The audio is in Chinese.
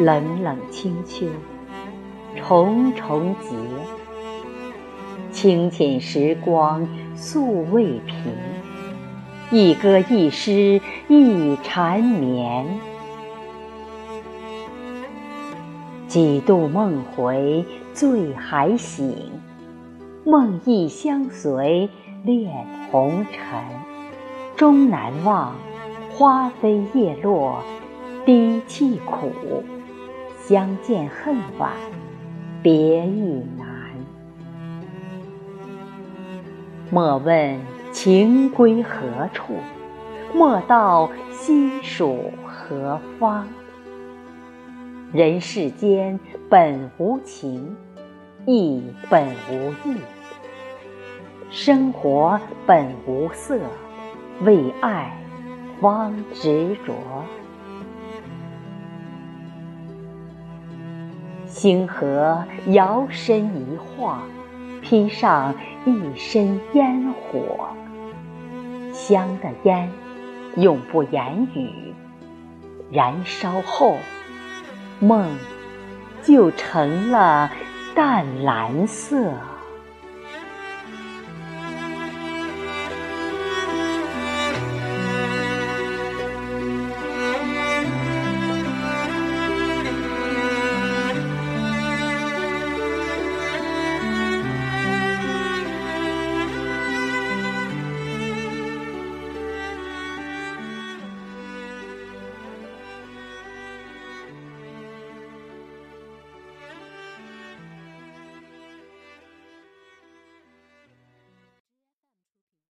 冷冷清秋，重重劫，清浅时光素未平，一歌一诗一缠绵。几度梦回醉还醒，梦忆相随恋红尘，终难忘花飞叶落低泣苦。相见恨晚，别亦难。莫问情归何处，莫道心属何方。人世间本无情，亦本无义。生活本无色，为爱方执着。星河摇身一晃，披上一身烟火。香的烟，永不言语。燃烧后，梦就成了淡蓝色。